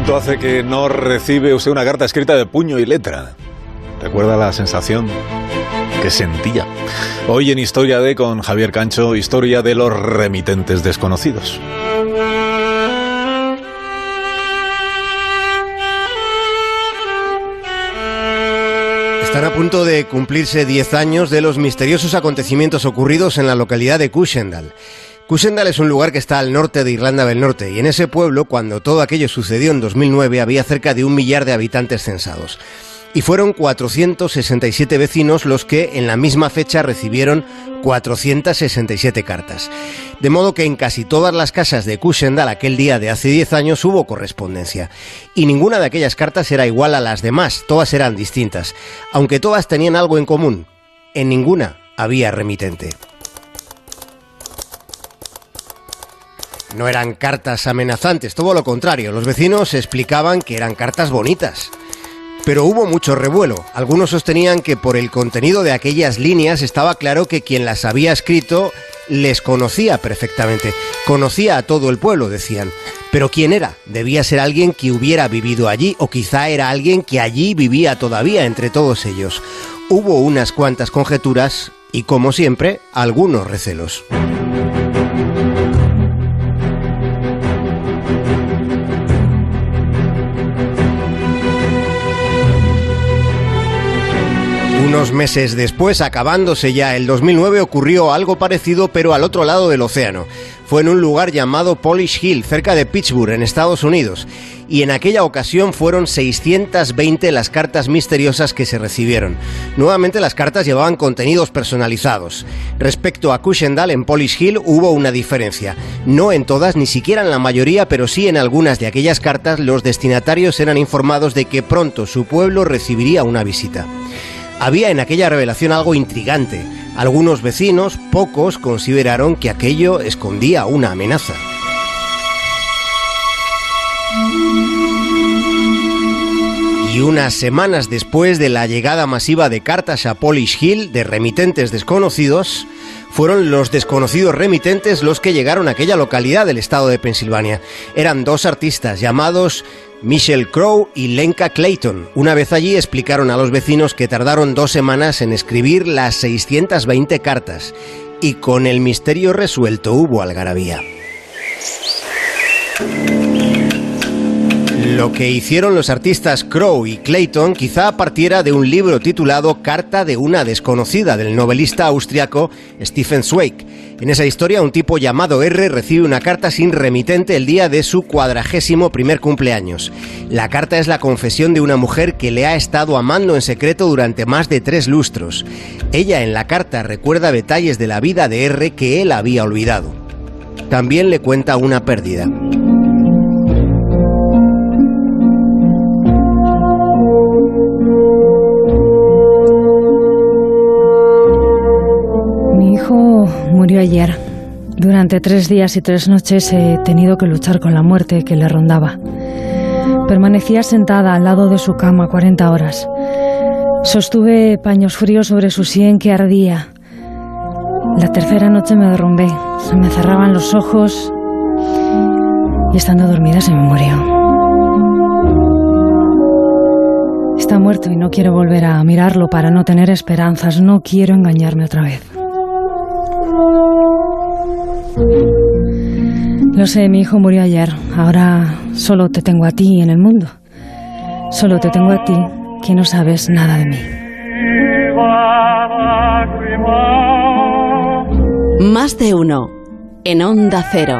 ¿Cuánto hace que no recibe usted una carta escrita de puño y letra? ¿Recuerda la sensación que sentía? Hoy en Historia de con Javier Cancho, historia de los remitentes desconocidos. Están a punto de cumplirse 10 años de los misteriosos acontecimientos ocurridos en la localidad de Cushendal. Cushendal es un lugar que está al norte de Irlanda del Norte y en ese pueblo, cuando todo aquello sucedió en 2009, había cerca de un millar de habitantes censados. Y fueron 467 vecinos los que en la misma fecha recibieron 467 cartas. De modo que en casi todas las casas de Cushendal aquel día de hace 10 años hubo correspondencia. Y ninguna de aquellas cartas era igual a las demás, todas eran distintas. Aunque todas tenían algo en común, en ninguna había remitente. No eran cartas amenazantes, todo lo contrario. Los vecinos explicaban que eran cartas bonitas. Pero hubo mucho revuelo. Algunos sostenían que por el contenido de aquellas líneas estaba claro que quien las había escrito les conocía perfectamente. Conocía a todo el pueblo, decían. Pero ¿quién era? Debía ser alguien que hubiera vivido allí o quizá era alguien que allí vivía todavía entre todos ellos. Hubo unas cuantas conjeturas y, como siempre, algunos recelos. Unos meses después, acabándose ya el 2009, ocurrió algo parecido pero al otro lado del océano. Fue en un lugar llamado Polish Hill, cerca de Pittsburgh, en Estados Unidos. Y en aquella ocasión fueron 620 las cartas misteriosas que se recibieron. Nuevamente las cartas llevaban contenidos personalizados. Respecto a Cushendal, en Polish Hill hubo una diferencia. No en todas, ni siquiera en la mayoría, pero sí en algunas de aquellas cartas los destinatarios eran informados de que pronto su pueblo recibiría una visita. Había en aquella revelación algo intrigante. Algunos vecinos, pocos, consideraron que aquello escondía una amenaza. Y unas semanas después de la llegada masiva de cartas a Polish Hill de remitentes desconocidos, fueron los desconocidos remitentes los que llegaron a aquella localidad del estado de Pensilvania. Eran dos artistas llamados Michelle Crow y Lenka Clayton. Una vez allí explicaron a los vecinos que tardaron dos semanas en escribir las 620 cartas y con el misterio resuelto hubo algarabía. Lo que hicieron los artistas Crow y Clayton quizá partiera de un libro titulado Carta de una desconocida del novelista austriaco Stephen Zweig. En esa historia, un tipo llamado R recibe una carta sin remitente el día de su cuadragésimo primer cumpleaños. La carta es la confesión de una mujer que le ha estado amando en secreto durante más de tres lustros. Ella en la carta recuerda detalles de la vida de R que él había olvidado. También le cuenta una pérdida. Ayer. Durante tres días y tres noches he tenido que luchar con la muerte que le rondaba. Permanecía sentada al lado de su cama 40 horas. Sostuve paños fríos sobre su sien que ardía. La tercera noche me derrumbé. Se me cerraban los ojos y estando dormida se me murió. Está muerto y no quiero volver a mirarlo para no tener esperanzas. No quiero engañarme otra vez. Lo sé, mi hijo murió ayer. Ahora solo te tengo a ti en el mundo. Solo te tengo a ti que no sabes nada de mí. Más de uno. En onda cero.